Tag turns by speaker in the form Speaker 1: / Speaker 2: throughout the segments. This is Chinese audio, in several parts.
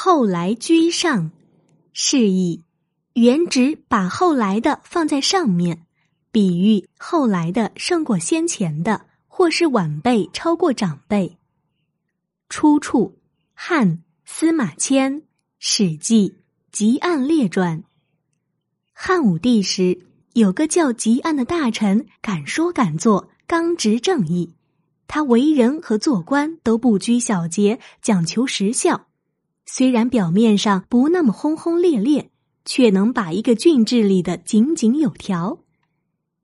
Speaker 1: 后来居上，是以原指把后来的放在上面，比喻后来的胜过先前的，或是晚辈超过长辈。出处：汉司马迁《史记·吉案列传》。汉武帝时，有个叫吉案的大臣，敢说敢做，刚直正义。他为人和做官都不拘小节，讲求实效。虽然表面上不那么轰轰烈烈，却能把一个郡治理得井井有条。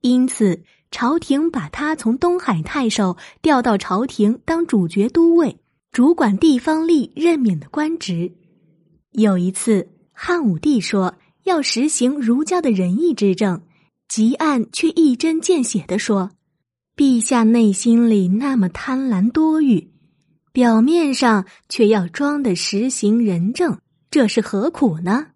Speaker 1: 因此，朝廷把他从东海太守调到朝廷当主角都尉，主管地方吏任免的官职。有一次，汉武帝说要实行儒家的仁义之政，吉案却一针见血的说。陛下内心里那么贪婪多欲，表面上却要装的实行仁政，这是何苦呢？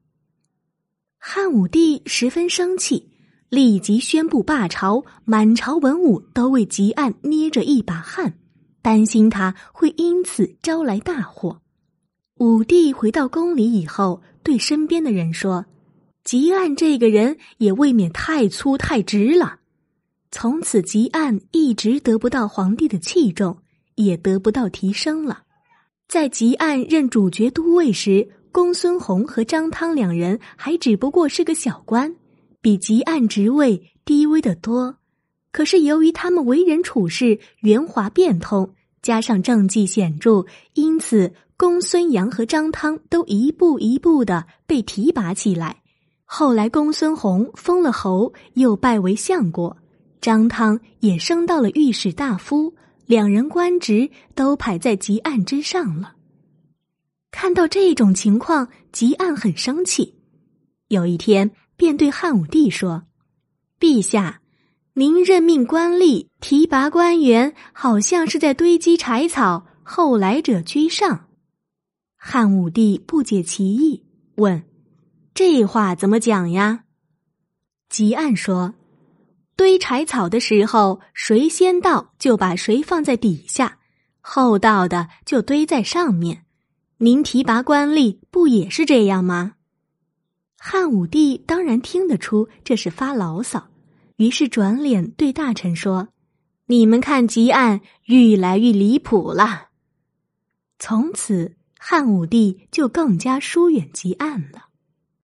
Speaker 1: 汉武帝十分生气，立即宣布罢朝，满朝文武都为吉案捏着一把汗，担心他会因此招来大祸。武帝回到宫里以后，对身边的人说：“吉案这个人也未免太粗太直了。”从此，吉案一直得不到皇帝的器重，也得不到提升了。在吉案任主角都尉时，公孙弘和张汤两人还只不过是个小官，比吉案职位低微的多。可是由于他们为人处事圆滑变通，加上政绩显著，因此公孙阳和张汤都一步一步的被提拔起来。后来，公孙弘封了侯，又拜为相国。张汤也升到了御史大夫，两人官职都排在吉案之上了。看到这种情况，吉案很生气。有一天，便对汉武帝说：“陛下，您任命官吏、提拔官员，好像是在堆积柴草，后来者居上。”汉武帝不解其意，问：“这话怎么讲呀？”吉案说。堆柴草的时候，谁先到就把谁放在底下，后到的就堆在上面。您提拔官吏不也是这样吗？汉武帝当然听得出这是发牢骚，于是转脸对大臣说：“你们看，吉案愈来愈离谱了。”从此，汉武帝就更加疏远吉案了。